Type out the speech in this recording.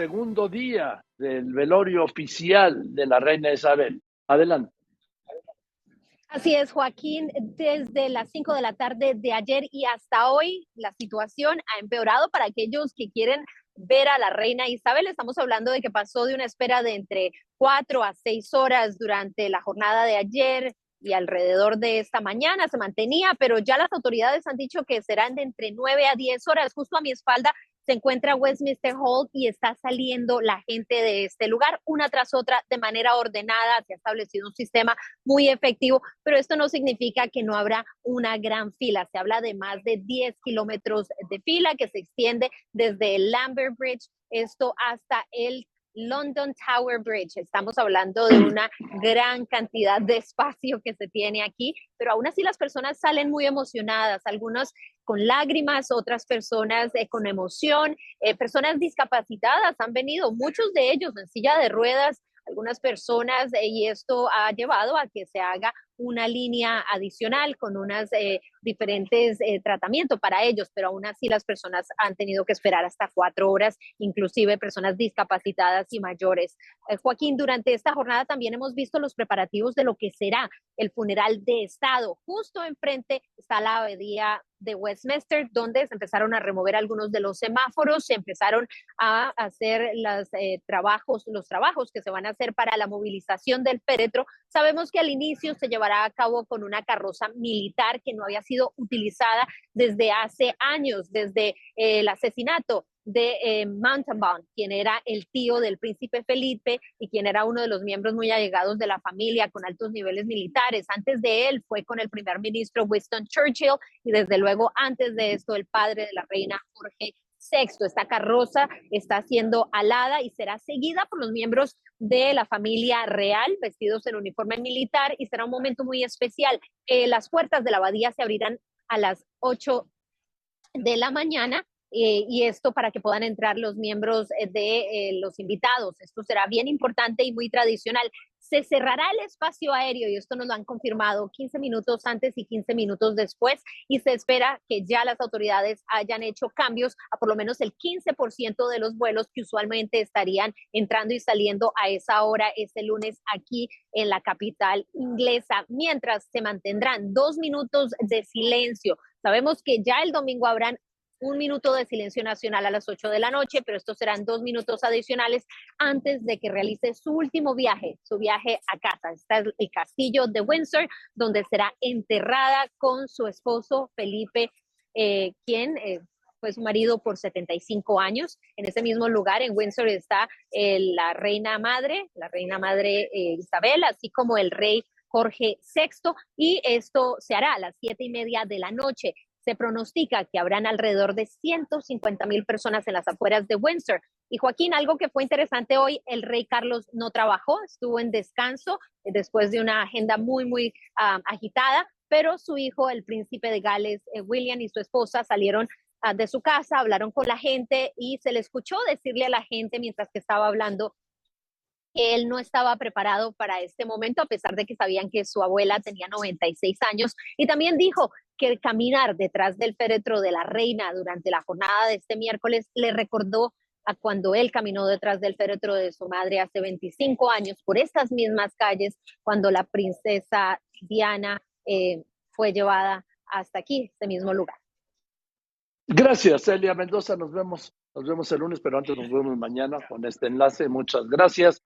segundo día del velorio oficial de la reina Isabel. Adelante. Así es, Joaquín. Desde las 5 de la tarde de ayer y hasta hoy, la situación ha empeorado para aquellos que quieren ver a la reina Isabel. Estamos hablando de que pasó de una espera de entre 4 a 6 horas durante la jornada de ayer y alrededor de esta mañana se mantenía, pero ya las autoridades han dicho que serán de entre 9 a 10 horas. Justo a mi espalda se encuentra Westminster Hall y está saliendo la gente de este lugar una tras otra de manera ordenada. Se ha establecido un sistema muy efectivo, pero esto no significa que no habrá una gran fila. Se habla de más de 10 kilómetros de fila que se extiende desde el Lambert Bridge, esto hasta el London Tower Bridge. Estamos hablando de una gran cantidad de espacio que se tiene aquí, pero aún así las personas salen muy emocionadas, algunos con lágrimas, otras personas eh, con emoción, eh, personas discapacitadas han venido, muchos de ellos en silla de ruedas, algunas personas eh, y esto ha llevado a que se haga una línea adicional con unas eh, diferentes eh, tratamientos para ellos, pero aún así las personas han tenido que esperar hasta cuatro horas, inclusive personas discapacitadas y mayores. Joaquín, durante esta jornada también hemos visto los preparativos de lo que será el funeral de Estado. Justo enfrente está la abadía de Westminster, donde se empezaron a remover algunos de los semáforos, se empezaron a hacer los trabajos, los trabajos que se van a hacer para la movilización del féretro. Sabemos que al inicio se llevará a cabo con una carroza militar que no había sido utilizada desde hace años, desde eh, el asesinato de eh, Mountainbaum, quien era el tío del príncipe Felipe y quien era uno de los miembros muy allegados de la familia con altos niveles militares. Antes de él fue con el primer ministro Winston Churchill y desde luego antes de esto el padre de la reina Jorge Sexto. Esta carroza está siendo alada y será seguida por los miembros de la familia real vestidos en uniforme militar y será un momento muy especial. Eh, las puertas de la abadía se abrirán a las 8 de la mañana eh, y esto para que puedan entrar los miembros eh, de los invitados. Esto será bien importante y muy tradicional se cerrará el espacio aéreo y esto nos lo han confirmado 15 minutos antes y 15 minutos después y se espera que ya las autoridades hayan hecho cambios a por lo menos el 15% de los vuelos que usualmente estarían entrando y saliendo a esa hora este lunes aquí en la capital inglesa, mientras se mantendrán dos minutos de silencio. Sabemos que ya el domingo habrán un minuto de silencio nacional a las 8 de la noche, pero estos serán dos minutos adicionales antes de que realice su último viaje, su viaje a casa. Está el castillo de Windsor, donde será enterrada con su esposo Felipe, eh, quien eh, fue su marido por 75 años. En ese mismo lugar, en Windsor, está eh, la reina madre, la reina madre Isabel, así como el rey Jorge VI, y esto se hará a las siete y media de la noche se pronostica que habrán alrededor de 150 mil personas en las afueras de Windsor. Y Joaquín, algo que fue interesante hoy, el rey Carlos no trabajó, estuvo en descanso eh, después de una agenda muy, muy ah, agitada, pero su hijo, el príncipe de Gales, eh, William, y su esposa salieron ah, de su casa, hablaron con la gente y se le escuchó decirle a la gente mientras que estaba hablando que él no estaba preparado para este momento, a pesar de que sabían que su abuela tenía 96 años. Y también dijo que el caminar detrás del féretro de la reina durante la jornada de este miércoles le recordó a cuando él caminó detrás del féretro de su madre hace 25 años por estas mismas calles, cuando la princesa Diana eh, fue llevada hasta aquí, este mismo lugar. Gracias, Elia Mendoza. Nos vemos, nos vemos el lunes, pero antes nos vemos mañana con este enlace. Muchas gracias.